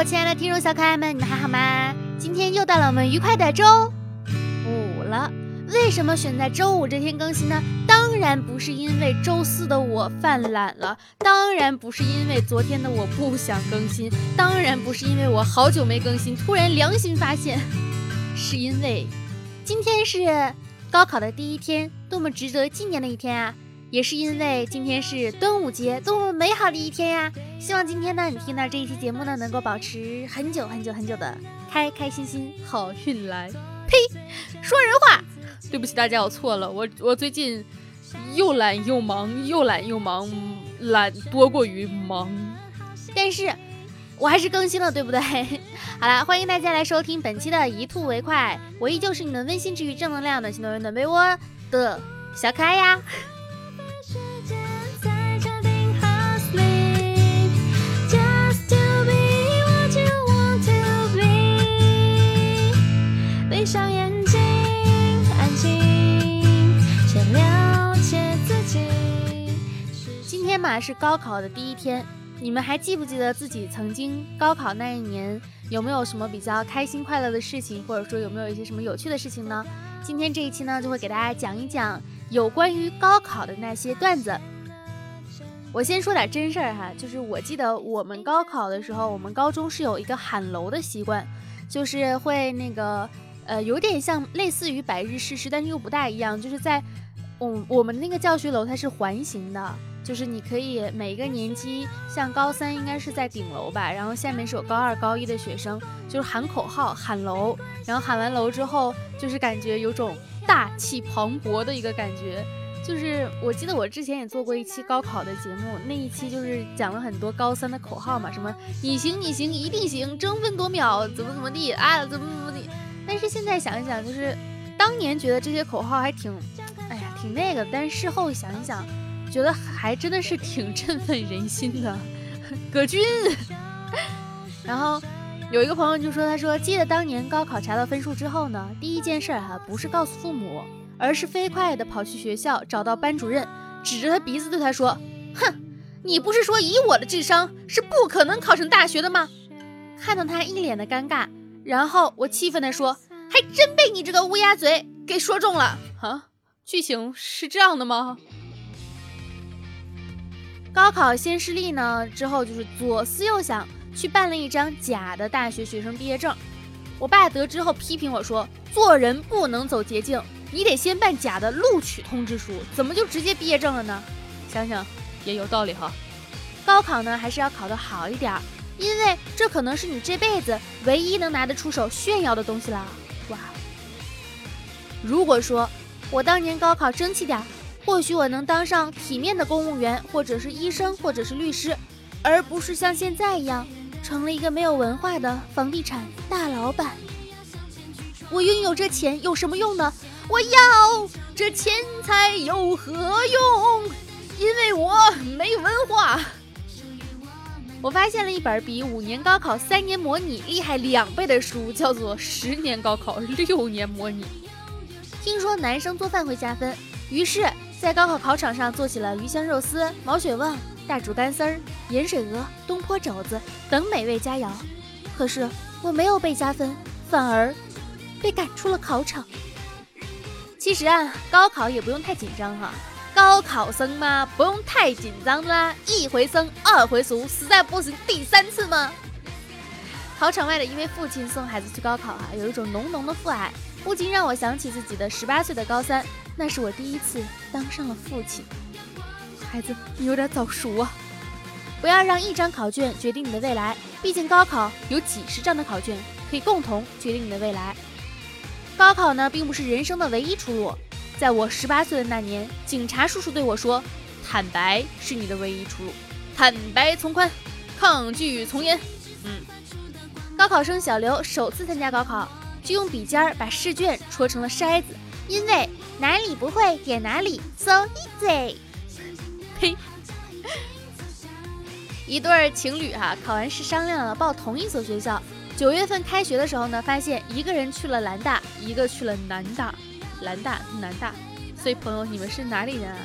我亲爱的听众小可爱们，你们还好吗？今天又到了我们愉快的周五了。为什么选在周五这天更新呢？当然不是因为周四的我犯懒了，当然不是因为昨天的我不想更新，当然不是因为我好久没更新，突然良心发现，是因为今天是高考的第一天，多么值得纪念的一天啊！也是因为今天是端午节，多么美好的一天呀！希望今天呢，你听到这一期节目呢，能够保持很久很久很久的开开心心，好运来。呸，说人话。对不起大家，我错了。我我最近又懒又忙，又懒又忙，懒多过于忙。但是我还是更新了，对不对？好了，欢迎大家来收听本期的一吐为快，我依旧是你们温馨治愈、正能量的新动人暖被窝的小可爱呀。是高考的第一天，你们还记不记得自己曾经高考那一年有没有什么比较开心快乐的事情，或者说有没有一些什么有趣的事情呢？今天这一期呢，就会给大家讲一讲有关于高考的那些段子。我先说点真事儿哈，就是我记得我们高考的时候，我们高中是有一个喊楼的习惯，就是会那个呃，有点像类似于百日誓师，但是又不大一样，就是在我我们那个教学楼它是环形的。就是你可以每一个年级，像高三应该是在顶楼吧，然后下面是有高二、高一的学生，就是喊口号、喊楼，然后喊完楼之后，就是感觉有种大气磅礴的一个感觉。就是我记得我之前也做过一期高考的节目，那一期就是讲了很多高三的口号嘛，什么你行你行一定行，争分夺秒怎么怎么地啊，怎么怎么地。但是现在想一想，就是当年觉得这些口号还挺，哎呀，挺那个，但是事后想一想。觉得还真的是挺 振奋人心的，葛军。然后有一个朋友就说：“他说记得当年高考查到分数之后呢，第一件事哈不是告诉父母，而是飞快的跑去学校找到班主任，指着他鼻子对他说：‘哼，你不是说以我的智商是不可能考上大学的吗？’看到他一脸的尴尬，然后我气愤的说：‘还真被你这个乌鸦嘴给说中了 啊！’剧情是这样的吗？”高考先失利呢，之后就是左思右想，去办了一张假的大学学生毕业证。我爸得知后批评我说：“做人不能走捷径，你得先办假的录取通知书，怎么就直接毕业证了呢？”想想也有道理哈。高考呢，还是要考得好一点，因为这可能是你这辈子唯一能拿得出手炫耀的东西了。哇！如果说我当年高考争气点。或许我能当上体面的公务员，或者是医生，或者是律师，而不是像现在一样成了一个没有文化的房地产大老板。我拥有这钱有什么用呢？我要这钱财有何用？因为我没文化。我发现了一本比五年高考三年模拟厉害两倍的书，叫做《十年高考六年模拟》。听说男生做饭会加分，于是。在高考考场上做起了鱼香肉丝、毛血旺、大煮干丝儿、盐水鹅、东坡肘子等美味佳肴。可是我没有被加分，反而被赶出了考场。其实啊，高考也不用太紧张哈。高考生嘛，不用太紧张啦。一回生，二回熟，实在不行第三次吗？考场外的一位父亲送孩子去高考啊，有一种浓浓的父爱，不禁让我想起自己的十八岁的高三。那是我第一次当上了父亲，孩子，你有点早熟啊！不要让一张考卷决定你的未来，毕竟高考有几十张的考卷可以共同决定你的未来。高考呢，并不是人生的唯一出路。在我十八岁的那年，警察叔叔对我说：“坦白是你的唯一出路，坦白从宽，抗拒从严。”嗯，高考生小刘首次参加高考，就用笔尖儿把试卷戳成了筛子。因为哪里不会点哪里，so easy。呸！一对情侣哈，考完试商量了报同一所学校。九月份开学的时候呢，发现一个人去了兰大，一个去了南大。兰大、南大，所以朋友，你们是哪里人啊？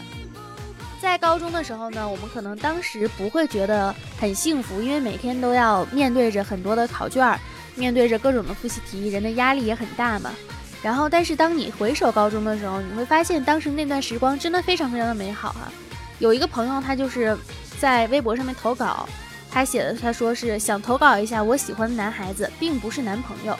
在高中的时候呢，我们可能当时不会觉得很幸福，因为每天都要面对着很多的考卷，面对着各种的复习题，人的压力也很大嘛。然后，但是当你回首高中的时候，你会发现当时那段时光真的非常非常的美好哈。有一个朋友，他就是在微博上面投稿，他写的他说是想投稿一下我喜欢的男孩子，并不是男朋友。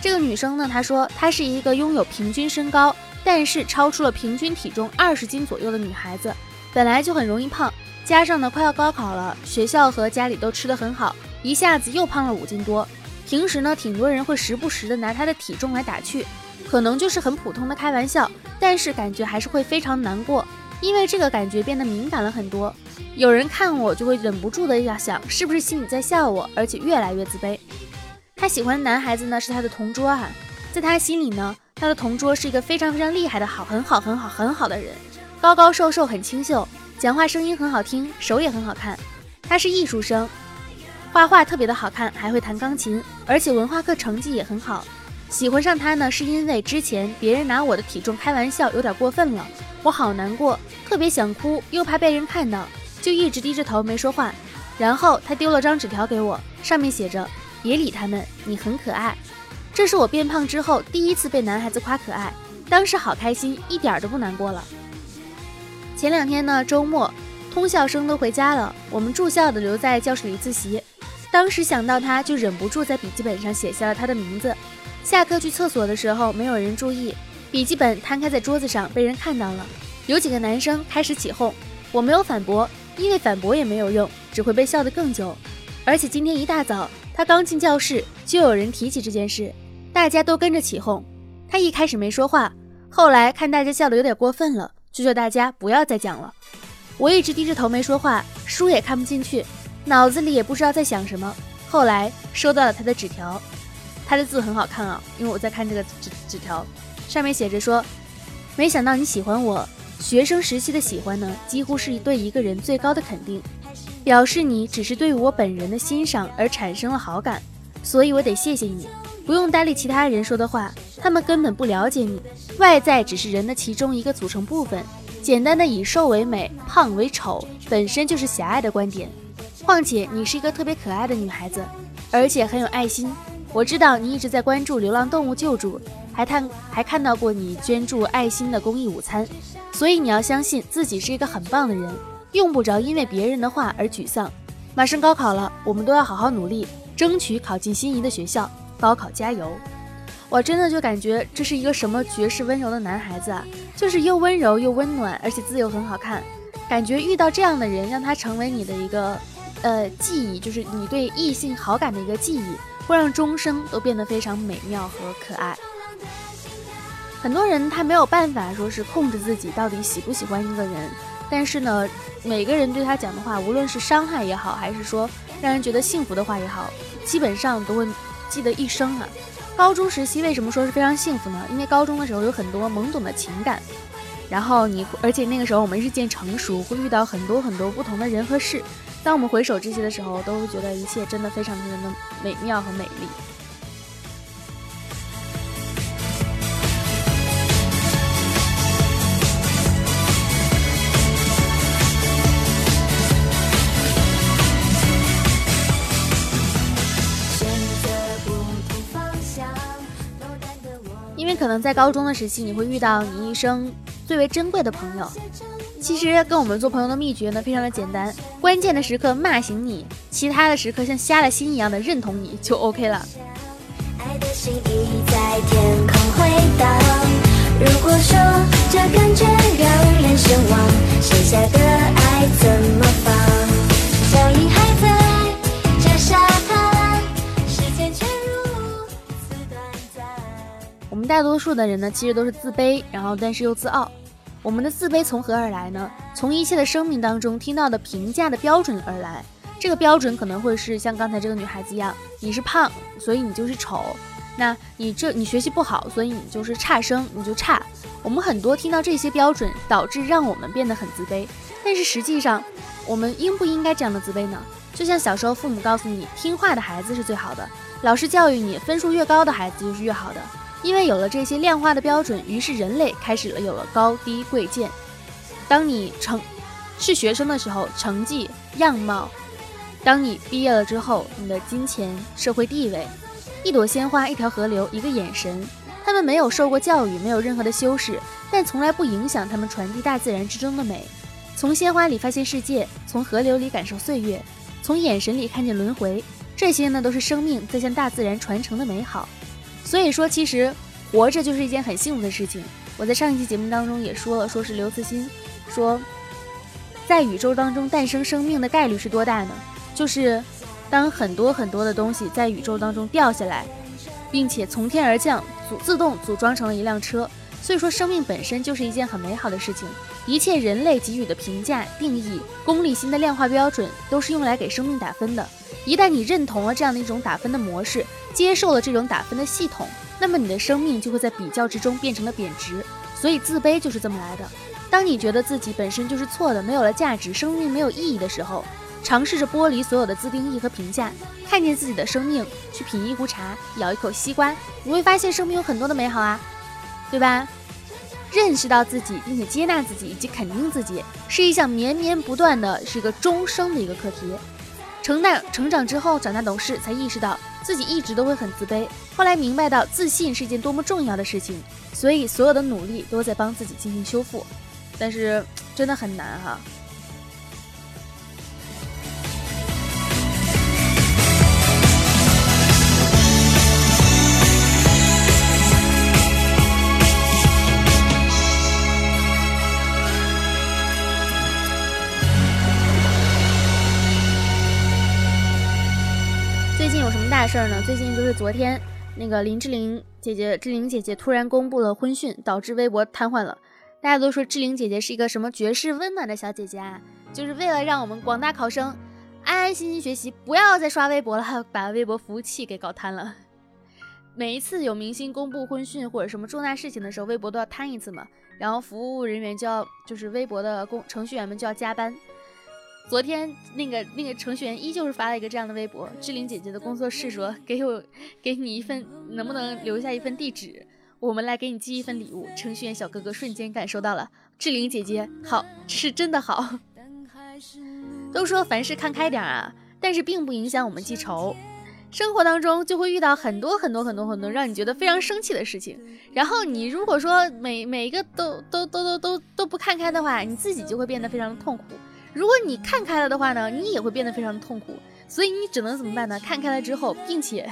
这个女生呢，她说她是一个拥有平均身高，但是超出了平均体重二十斤左右的女孩子。本来就很容易胖，加上呢快要高考了，学校和家里都吃得很好，一下子又胖了五斤多。平时呢，挺多人会时不时的拿她的体重来打趣，可能就是很普通的开玩笑，但是感觉还是会非常难过，因为这个感觉变得敏感了很多。有人看我就会忍不住的要想，是不是心里在笑我，而且越来越自卑。他喜欢的男孩子呢是他的同桌啊，在他心里呢，他的同桌是一个非常非常厉害的好，很好很好很好的人。高高瘦瘦，很清秀，讲话声音很好听，手也很好看。他是艺术生，画画特别的好看，还会弹钢琴，而且文化课成绩也很好。喜欢上他呢，是因为之前别人拿我的体重开玩笑，有点过分了，我好难过，特别想哭，又怕被人看到，就一直低着头没说话。然后他丢了张纸条给我，上面写着：“别理他们，你很可爱。”这是我变胖之后第一次被男孩子夸可爱，当时好开心，一点都不难过了。前两天呢，周末，通校生都回家了，我们住校的留在教室里自习。当时想到他，就忍不住在笔记本上写下了他的名字。下课去厕所的时候，没有人注意，笔记本摊开在桌子上，被人看到了。有几个男生开始起哄，我没有反驳，因为反驳也没有用，只会被笑得更久。而且今天一大早，他刚进教室，就有人提起这件事，大家都跟着起哄。他一开始没说话，后来看大家笑得有点过分了。就叫大家不要再讲了。我一直低着头没说话，书也看不进去，脑子里也不知道在想什么。后来收到了他的纸条，他的字很好看啊，因为我在看这个纸纸条，上面写着说：“没想到你喜欢我，学生时期的喜欢呢，几乎是对一个人最高的肯定，表示你只是对我本人的欣赏而产生了好感，所以我得谢谢你，不用搭理其他人说的话。”他们根本不了解你，外在只是人的其中一个组成部分。简单的以瘦为美，胖为丑，本身就是狭隘的观点。况且你是一个特别可爱的女孩子，而且很有爱心。我知道你一直在关注流浪动物救助，还看还看到过你捐助爱心的公益午餐。所以你要相信自己是一个很棒的人，用不着因为别人的话而沮丧。马上高考了，我们都要好好努力，争取考进心仪的学校。高考加油！我真的就感觉这是一个什么绝世温柔的男孩子啊，就是又温柔又温暖，而且字又很好看。感觉遇到这样的人，让他成为你的一个呃记忆，就是你对异性好感的一个记忆，会让终生都变得非常美妙和可爱。很多人他没有办法说是控制自己到底喜不喜欢一个人，但是呢，每个人对他讲的话，无论是伤害也好，还是说让人觉得幸福的话也好，基本上都会记得一生啊。高中时期为什么说是非常幸福呢？因为高中的时候有很多懵懂的情感，然后你，而且那个时候我们日渐成熟，会遇到很多很多不同的人和事。当我们回首这些的时候，都会觉得一切真的非常非常的美妙和美丽。因为可能在高中的时期，你会遇到你一生最为珍贵的朋友。其实跟我们做朋友的秘诀呢，非常的简单，关键的时刻骂醒你，其他的时刻像瞎了心一样的认同你就 OK 了。爱的心意在天空回荡。如果说这感觉让人神往，剩下的爱怎么放？脚印还在这沙滩，时间却。我们大多数的人呢，其实都是自卑，然后但是又自傲。我们的自卑从何而来呢？从一切的生命当中听到的评价的标准而来。这个标准可能会是像刚才这个女孩子一样，你是胖，所以你就是丑；那你这你学习不好，所以你就是差生，你就差。我们很多听到这些标准，导致让我们变得很自卑。但是实际上，我们应不应该这样的自卑呢？就像小时候父母告诉你，听话的孩子是最好的，老师教育你，分数越高的孩子就是越好的。因为有了这些量化的标准，于是人类开始了有了高低贵贱。当你成，是学生的时候成绩、样貌；当你毕业了之后，你的金钱、社会地位。一朵鲜花，一条河流，一个眼神，他们没有受过教育，没有任何的修饰，但从来不影响他们传递大自然之中的美。从鲜花里发现世界，从河流里感受岁月，从眼神里看见轮回，这些呢都是生命在向大自然传承的美好。所以说，其实活着就是一件很幸福的事情。我在上一期节目当中也说了，说是刘慈欣说，在宇宙当中诞生生命的概率是多大呢？就是当很多很多的东西在宇宙当中掉下来，并且从天而降，组自动组装成了一辆车。所以说，生命本身就是一件很美好的事情。一切人类给予的评价、定义、功利心的量化标准，都是用来给生命打分的。一旦你认同了这样的一种打分的模式，接受了这种打分的系统，那么你的生命就会在比较之中变成了贬值。所以，自卑就是这么来的。当你觉得自己本身就是错的，没有了价值，生命没有意义的时候，尝试着剥离所有的自定义和评价，看见自己的生命，去品一壶茶，咬一口西瓜，你会发现生命有很多的美好啊，对吧？认识到自己，并且接纳自己以及肯定自己，是一项绵绵不断的，是一个终生的一个课题。成大成长之后，长大懂事，才意识到自己一直都会很自卑。后来明白到自信是一件多么重要的事情，所以所有的努力都在帮自己进行修复。但是真的很难哈。事儿呢？最近就是昨天，那个林志玲姐姐，志玲姐姐突然公布了婚讯，导致微博瘫痪了。大家都说志玲姐姐是一个什么绝世温暖的小姐姐啊，就是为了让我们广大考生安安心心学习，不要再刷微博了，把微博服务器给搞瘫了。每一次有明星公布婚讯或者什么重大事情的时候，微博都要瘫一次嘛，然后服务人员就要，就是微博的工程序员们就要加班。昨天那个那个程序员依旧是发了一个这样的微博，志玲姐姐的工作室说给我 给你一份，能不能留下一份地址，我们来给你寄一份礼物。程序员小哥哥瞬间感受到了志玲姐姐好，这是真的好。都说凡事看开点啊，但是并不影响我们记仇。生活当中就会遇到很多很多很多很多让你觉得非常生气的事情，然后你如果说每每一个都都都都都都不看开的话，你自己就会变得非常的痛苦。如果你看开了的话呢，你也会变得非常的痛苦，所以你只能怎么办呢？看开了之后，并且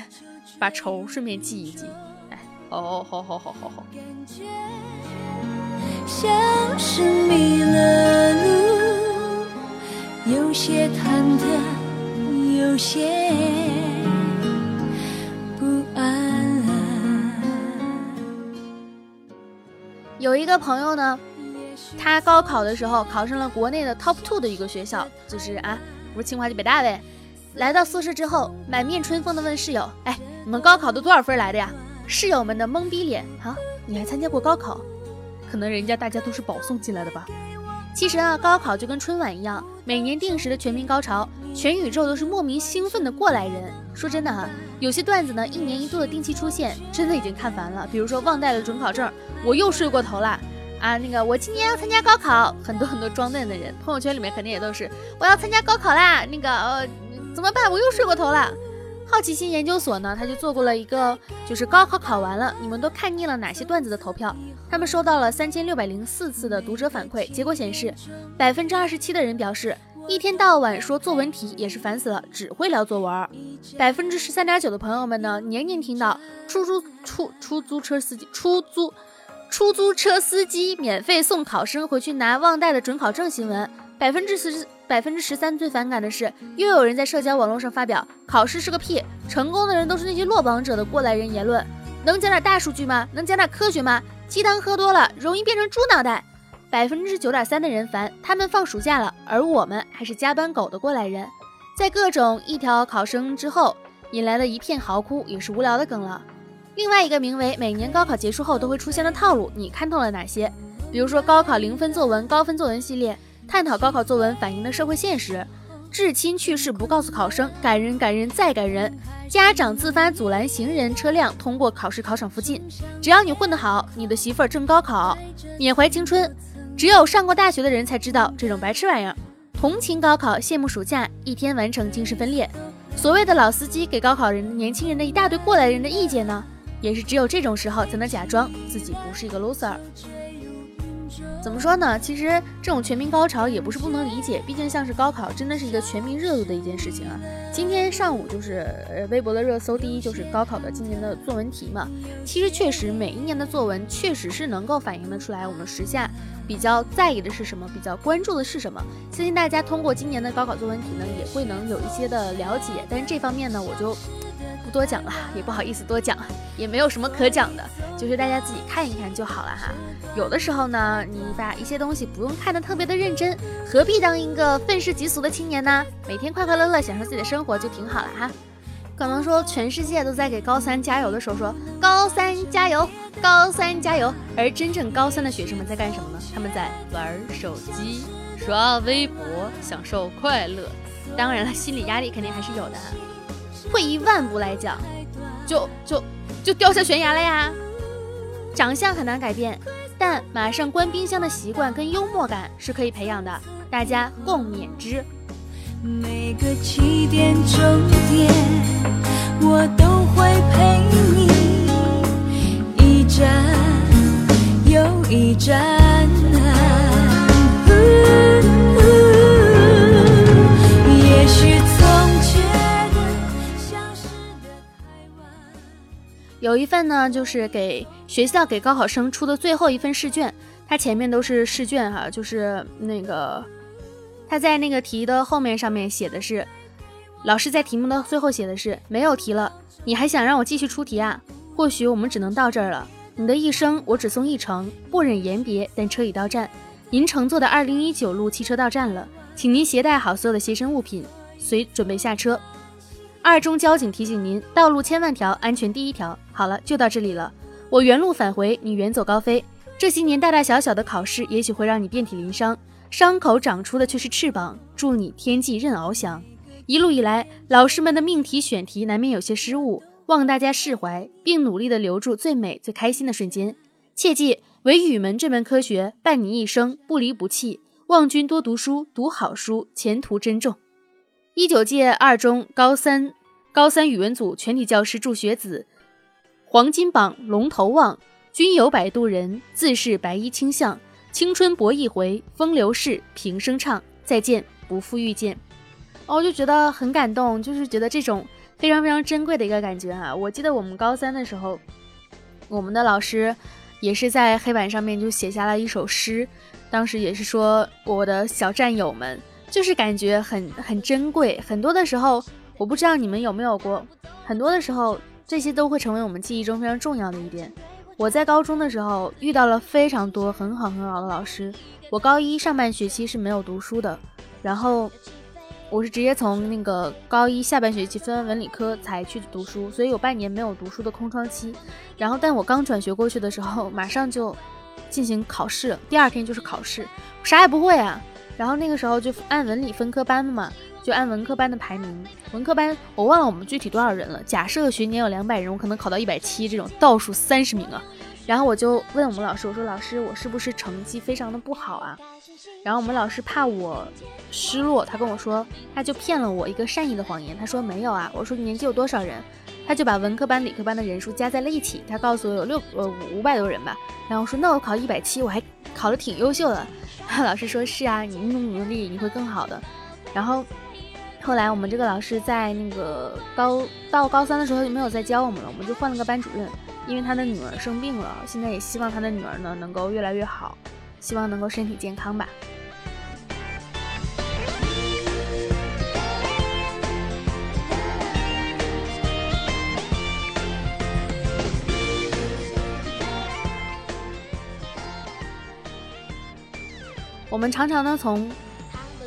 把仇顺便记一记。哎，好好好好好好。有一个朋友呢。他高考的时候考上了国内的 top two 的一个学校，就是啊，不是清华就北大呗。来到宿舍之后，满面春风的问室友：“哎，你们高考都多少分来的呀？”室友们的懵逼脸啊，你还参加过高考？可能人家大家都是保送进来的吧。其实啊，高考就跟春晚一样，每年定时的全民高潮，全宇宙都是莫名兴奋的过来人。说真的哈，有些段子呢，一年一度的定期出现，真的已经看烦了。比如说忘带了准考证，我又睡过头了。啊，那个我今年要参加高考，很多很多装嫩的人，朋友圈里面肯定也都是我要参加高考啦。那个呃，怎么办？我又睡过头了。好奇心研究所呢，他就做过了一个，就是高考考完了，你们都看腻了哪些段子的投票？他们收到了三千六百零四次的读者反馈，结果显示，百分之二十七的人表示，一天到晚说作文题也是烦死了，只会聊作文。百分之十三点九的朋友们呢，年年听到出租出出租车司机出租。出租车司机免费送考生回去拿忘带的准考证新闻，百分之十百分之十三最反感的是，又有人在社交网络上发表“考试是个屁，成功的人都是那些落榜者”的过来人言论，能讲点大数据吗？能讲点科学吗？鸡汤喝多了容易变成猪脑袋。百分之九点三的人烦他们放暑假了，而我们还是加班狗的过来人，在各种一条考生之后引来了一片嚎哭，也是无聊的梗了。另外一个名为“每年高考结束后都会出现的套路”，你看透了哪些？比如说高考零分作文、高分作文系列，探讨高考作文反映的社会现实；至亲去世不告诉考生，感人感人再感人；家长自发阻拦行人车辆通过考试考场附近，只要你混得好，你的媳妇儿正高考，缅怀青春；只有上过大学的人才知道这种白痴玩意儿。同情高考，羡慕暑假，一天完成精神分裂。所谓的老司机给高考人、年轻人的一大堆过来人的意见呢，也是只有这种时候才能假装自己不是一个 loser。怎么说呢？其实这种全民高潮也不是不能理解，毕竟像是高考，真的是一个全民热度的一件事情啊。今天上午就是呃微博的热搜第一就是高考的今年的作文题嘛。其实确实每一年的作文确实是能够反映得出来我们时下比较在意的是什么，比较关注的是什么。相信大家通过今年的高考作文题呢，也会能有一些的了解。但是这方面呢，我就。不多讲了，也不好意思多讲，也没有什么可讲的，就是大家自己看一看就好了哈。有的时候呢，你把一些东西不用看得特别的认真，何必当一个愤世嫉俗的青年呢？每天快快乐乐享受自己的生活就挺好了哈。可能说全世界都在给高三加油的时候说高三加油，高三加油，而真正高三的学生们在干什么呢？他们在玩手机、刷微博，享受快乐。当然了，心理压力肯定还是有的。退一万步来讲，就就就掉下悬崖了呀！长相很难改变，但马上关冰箱的习惯跟幽默感是可以培养的，大家共勉之。每个起点终点，我都会陪你一站又一站。有一份呢，就是给学校给高考生出的最后一份试卷，它前面都是试卷哈，就是那个他在那个题的后面上面写的是，老师在题目的最后写的是没有题了，你还想让我继续出题啊？或许我们只能到这儿了，你的一生我只送一程，不忍言别，但车已到站，您乘坐的二零一九路汽车到站了，请您携带好所有的随身物品，随准备下车。二中交警提醒您：道路千万条，安全第一条。好了，就到这里了。我原路返回，你远走高飞。这些年大大小小的考试，也许会让你遍体鳞伤，伤口长出的却是翅膀。祝你天际任翱翔。一路以来，老师们的命题选题难免有些失误，望大家释怀，并努力的留住最美最开心的瞬间。切记，唯语文这门科学伴你一生，不离不弃。望君多读书，读好书，前途珍重。一九届二中高三高三语文组全体教师祝学子黄金榜龙头望，君有摆渡人，自是白衣卿相。青春搏一回，风流事，平生唱，再见，不负遇见。哦，我就觉得很感动，就是觉得这种非常非常珍贵的一个感觉哈。我记得我们高三的时候，我们的老师也是在黑板上面就写下了一首诗，当时也是说我的小战友们。就是感觉很很珍贵，很多的时候，我不知道你们有没有过，很多的时候，这些都会成为我们记忆中非常重要的一点。我在高中的时候遇到了非常多很好很好的老师，我高一上半学期是没有读书的，然后我是直接从那个高一下半学期分文理科才去读书，所以有半年没有读书的空窗期。然后，但我刚转学过去的时候，马上就进行考试，第二天就是考试，啥也不会啊。然后那个时候就按文理分科班的嘛，就按文科班的排名。文科班我忘了我们具体多少人了。假设学年有两百人，我可能考到一百七这种倒数三十名啊。然后我就问我们老师，我说老师，我是不是成绩非常的不好啊？然后我们老师怕我失落，他跟我说，他就骗了我一个善意的谎言。他说没有啊。我说年级有多少人？他就把文科班、理科班的人数加在了一起。他告诉我有六呃五百多人吧。然后我说那我考一百七，我还考得挺优秀的。老师说：“是啊，你努努力，你会更好的。”然后后来我们这个老师在那个高到高三的时候就没有再教我们了，我们就换了个班主任，因为他的女儿生病了，现在也希望他的女儿呢能够越来越好，希望能够身体健康吧。我们常常呢从，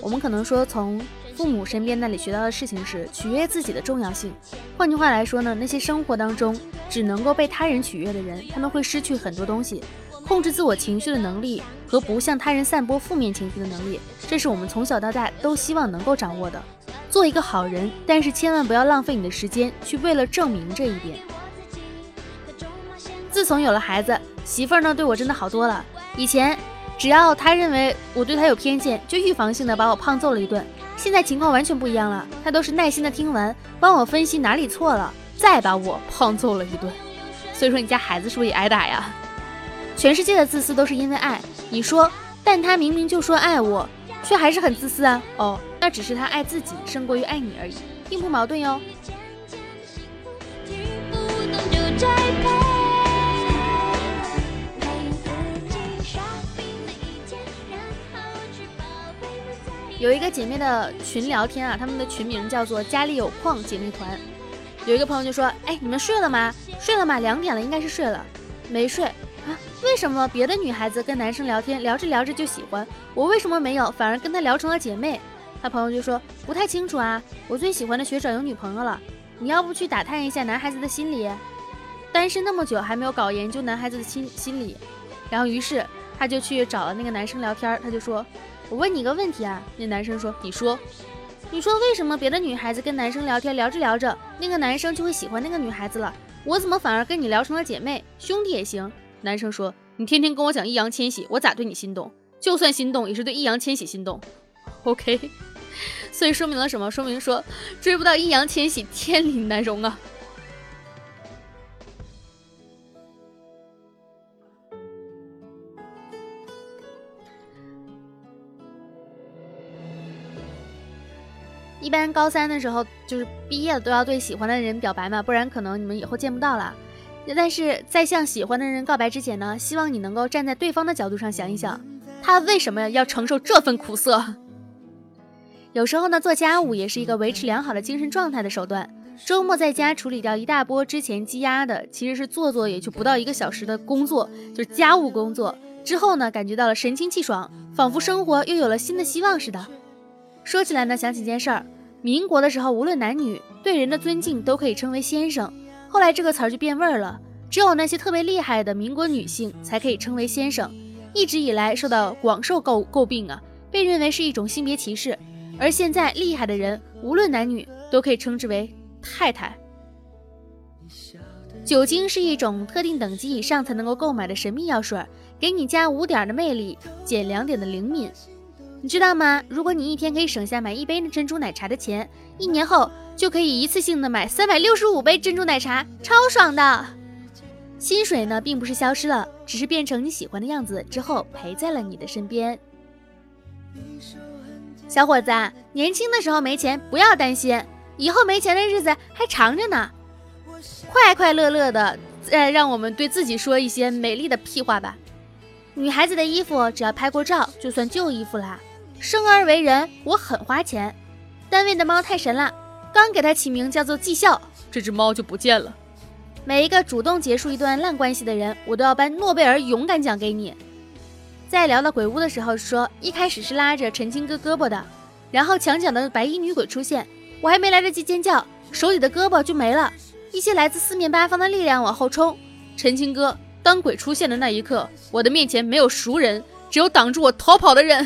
我们可能说从父母身边那里学到的事情是取悦自己的重要性。换句话来说呢，那些生活当中只能够被他人取悦的人，他们会失去很多东西，控制自我情绪的能力和不向他人散播负面情绪的能力，这是我们从小到大都希望能够掌握的。做一个好人，但是千万不要浪费你的时间去为了证明这一点。自从有了孩子，媳妇儿呢对我真的好多了，以前。只要他认为我对他有偏见，就预防性的把我胖揍了一顿。现在情况完全不一样了，他都是耐心的听完，帮我分析哪里错了，再把我胖揍了一顿。所以说你家孩子是不是也挨打呀？全世界的自私都是因为爱，你说，但他明明就说爱我，却还是很自私啊。哦，那只是他爱自己胜过于爱你而已，并不矛盾哟。有一个姐妹的群聊天啊，他们的群名叫做“家里有矿姐妹团”。有一个朋友就说：“哎，你们睡了吗？睡了吗？两点了，应该是睡了。没睡啊？为什么别的女孩子跟男生聊天，聊着聊着就喜欢我，为什么没有，反而跟他聊成了姐妹？”他朋友就说：“不太清楚啊，我最喜欢的学长有女朋友了，你要不去打探一下男孩子的心理？单身那么久还没有搞研究男孩子的心心理。”然后于是他就去找了那个男生聊天，他就说。我问你个问题啊，那男生说：“你说，你说为什么别的女孩子跟男生聊天聊着聊着，那个男生就会喜欢那个女孩子了？我怎么反而跟你聊成了姐妹兄弟也行？”男生说：“你天天跟我讲易烊千玺，我咋对你心动？就算心动，也是对易烊千玺心动。”OK，所以说明了什么？说明说追不到易烊千玺，天理难容啊。一般高三的时候，就是毕业了都要对喜欢的人表白嘛，不然可能你们以后见不到了。但是在向喜欢的人告白之前呢，希望你能够站在对方的角度上想一想，他为什么要承受这份苦涩？有时候呢，做家务也是一个维持良好的精神状态的手段。周末在家处理掉一大波之前积压的，其实是做做也就不到一个小时的工作，就是家务工作。之后呢，感觉到了神清气爽，仿佛生活又有了新的希望似的。说起来呢，想起件事儿。民国的时候，无论男女对人的尊敬都可以称为先生。后来这个词儿就变味儿了，只有那些特别厉害的民国女性才可以称为先生。一直以来受到广受诟诟病啊，被认为是一种性别歧视。而现在厉害的人，无论男女都可以称之为太太。酒精是一种特定等级以上才能够购买的神秘药水，给你加五点的魅力，减两点的灵敏。你知道吗？如果你一天可以省下买一杯珍珠奶茶的钱，一年后就可以一次性的买三百六十五杯珍珠奶茶，超爽的。薪水呢，并不是消失了，只是变成你喜欢的样子之后陪在了你的身边。小伙子，年轻的时候没钱不要担心，以后没钱的日子还长着呢。快快乐乐的，再让我们对自己说一些美丽的屁话吧。女孩子的衣服只要拍过照，就算旧衣服啦。生而为人，我很花钱。单位的猫太神了，刚给它起名叫做绩效，这只猫就不见了。每一个主动结束一段烂关系的人，我都要颁诺贝尔勇敢奖给你。在聊到鬼屋的时候，说一开始是拉着陈青哥胳膊的，然后墙角的白衣女鬼出现，我还没来得及尖叫，手里的胳膊就没了。一些来自四面八方的力量往后冲，陈青哥，当鬼出现的那一刻，我的面前没有熟人，只有挡住我逃跑的人。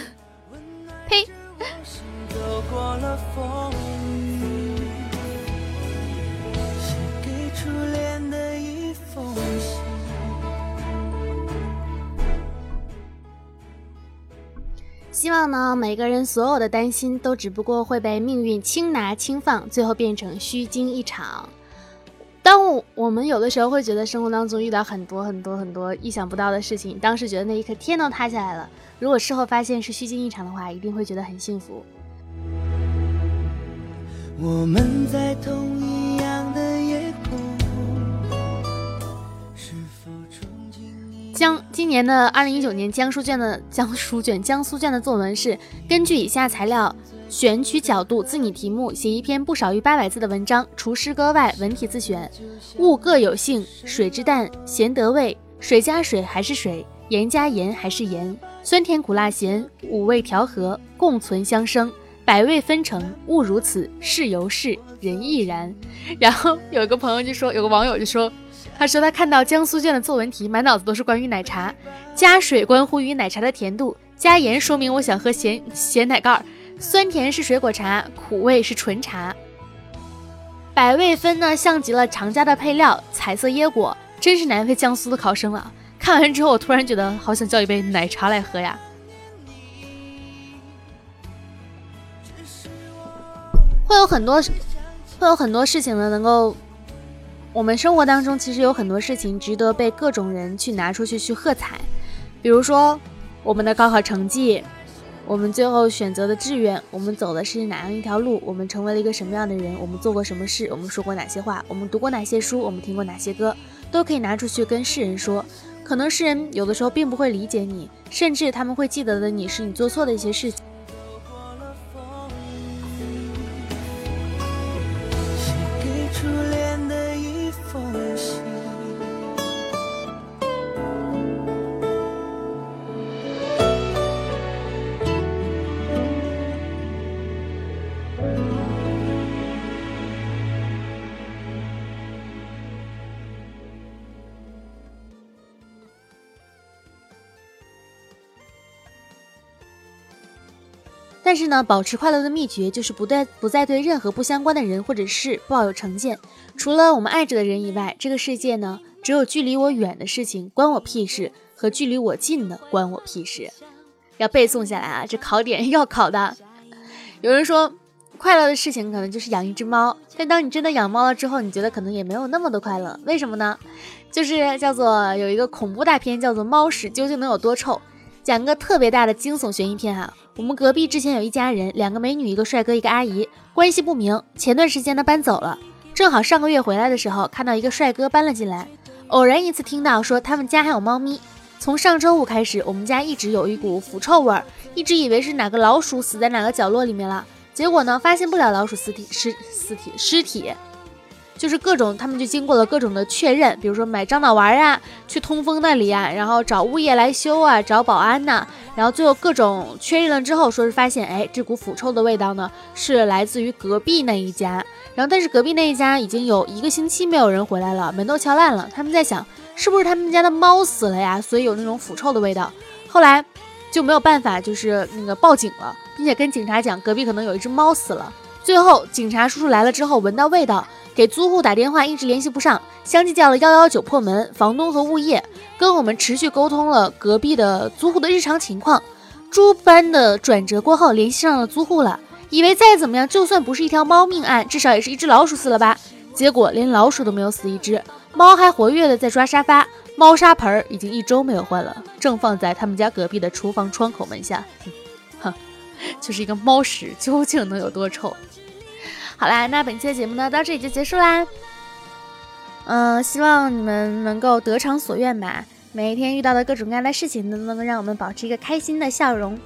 希望呢，每个人所有的担心都只不过会被命运轻拿轻放，最后变成虚惊一场。当我们有的时候会觉得生活当中遇到很多很多很多意想不到的事情，当时觉得那一刻天都塌下来了。如果事后发现是虚惊一场的话，一定会觉得很幸福。我们在同一样的夜空。江今年的二零一九年江苏卷的江苏卷江苏卷的作文是根据以下材料选取角度自拟题目写一篇不少于八百字的文章，除诗歌外文体自选。物各有性，水之淡咸得味，水加水还是水，盐加盐还是盐。酸甜苦辣咸，五味调和，共存相生，百味纷呈，物如此，事由是，人亦然。然后有个朋友就说，有个网友就说，他说他看到江苏卷的作文题，满脑子都是关于奶茶。加水关乎于奶茶的甜度，加盐说明我想喝咸咸奶盖儿。酸甜是水果茶，苦味是纯茶。百味分呢，像极了常家的配料，彩色椰果，真是难为江苏的考生了。看完之后，我突然觉得好想叫一杯奶茶来喝呀。会有很多，会有很多事情呢，能够我们生活当中其实有很多事情值得被各种人去拿出去去喝彩，比如说我们的高考成绩。我们最后选择的志愿，我们走的是哪样一条路？我们成为了一个什么样的人？我们做过什么事？我们说过哪些话？我们读过哪些书？我们听过哪些歌？都可以拿出去跟世人说。可能世人有的时候并不会理解你，甚至他们会记得的你是你做错的一些事情。但是呢，保持快乐的秘诀就是不对，不再对任何不相关的人或者事抱有成见。除了我们爱着的人以外，这个世界呢，只有距离我远的事情关我屁事，和距离我近的关我屁事。要背诵下来啊，这考点要考的。有人说，快乐的事情可能就是养一只猫，但当你真的养猫了之后，你觉得可能也没有那么的快乐。为什么呢？就是叫做有一个恐怖大片，叫做《猫屎究竟能有多臭》，讲个特别大的惊悚悬疑片哈。我们隔壁之前有一家人，两个美女，一个帅哥，一个阿姨，关系不明。前段时间呢搬走了，正好上个月回来的时候，看到一个帅哥搬了进来。偶然一次听到说他们家还有猫咪。从上周五开始，我们家一直有一股腐臭味儿，一直以为是哪个老鼠死在哪个角落里面了。结果呢，发现不了老鼠尸体尸尸体尸体。就是各种，他们就经过了各种的确认，比如说买樟脑丸啊，去通风那里啊，然后找物业来修啊，找保安呐，然后最后各种确认了之后，说是发现，哎，这股腐臭的味道呢，是来自于隔壁那一家。然后但是隔壁那一家已经有一个星期没有人回来了，门都敲烂了。他们在想，是不是他们家的猫死了呀？所以有那种腐臭的味道。后来就没有办法，就是那个报警了，并且跟警察讲，隔壁可能有一只猫死了。最后警察叔叔来了之后，闻到味道。给租户打电话一直联系不上，相继叫了幺幺九破门。房东和物业跟我们持续沟通了隔壁的租户的日常情况。诸般的转折过后，联系上了租户了，以为再怎么样，就算不是一条猫命案，至少也是一只老鼠死了吧？结果连老鼠都没有死一只，猫还活跃的在抓沙发，猫砂盆儿已经一周没有换了，正放在他们家隔壁的厨房窗口门下。哼，就是一个猫屎，究竟能有多臭？好啦，那本期的节目呢，到这里就结束啦。嗯，希望你们能够得偿所愿吧。每一天遇到的各种各样的事情，都能够让我们保持一个开心的笑容。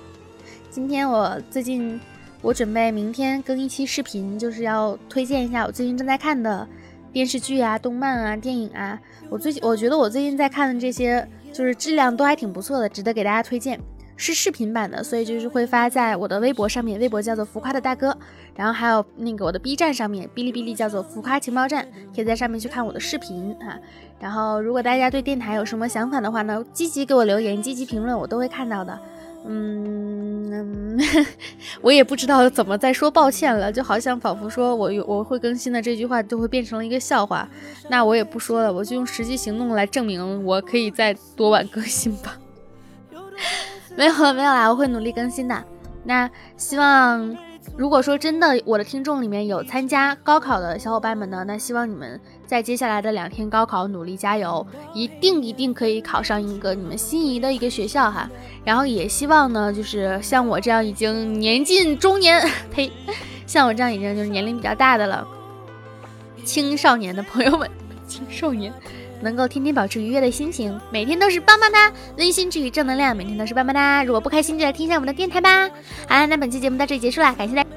今天我最近，我准备明天更一期视频，就是要推荐一下我最近正在看的电视剧啊、动漫啊、电影啊。我最近我觉得我最近在看的这些，就是质量都还挺不错的，值得给大家推荐。是视频版的，所以就是会发在我的微博上面，微博叫做浮夸的大哥，然后还有那个我的 B 站上面，哔哩哔哩叫做浮夸情报站，可以在上面去看我的视频啊。然后如果大家对电台有什么想法的话呢，积极给我留言，积极评论，我都会看到的。嗯，我也不知道怎么再说抱歉了，就好像仿佛说我有我会更新的这句话就会变成了一个笑话，那我也不说了，我就用实际行动来证明我可以再多晚更新吧。没有了，没有啦，我会努力更新的。那希望，如果说真的我的听众里面有参加高考的小伙伴们呢，那希望你们在接下来的两天高考努力加油，一定一定可以考上一个你们心仪的一个学校哈。然后也希望呢，就是像我这样已经年近中年，呸，像我这样已经就是年龄比较大的了，青少年的朋友们，青少年。能够天天保持愉悦的心情，每天都是棒棒哒，温馨治愈正能量，每天都是棒棒哒。如果不开心，就来听一下我们的电台吧。好了，那本期节目到这里结束了，感谢大家。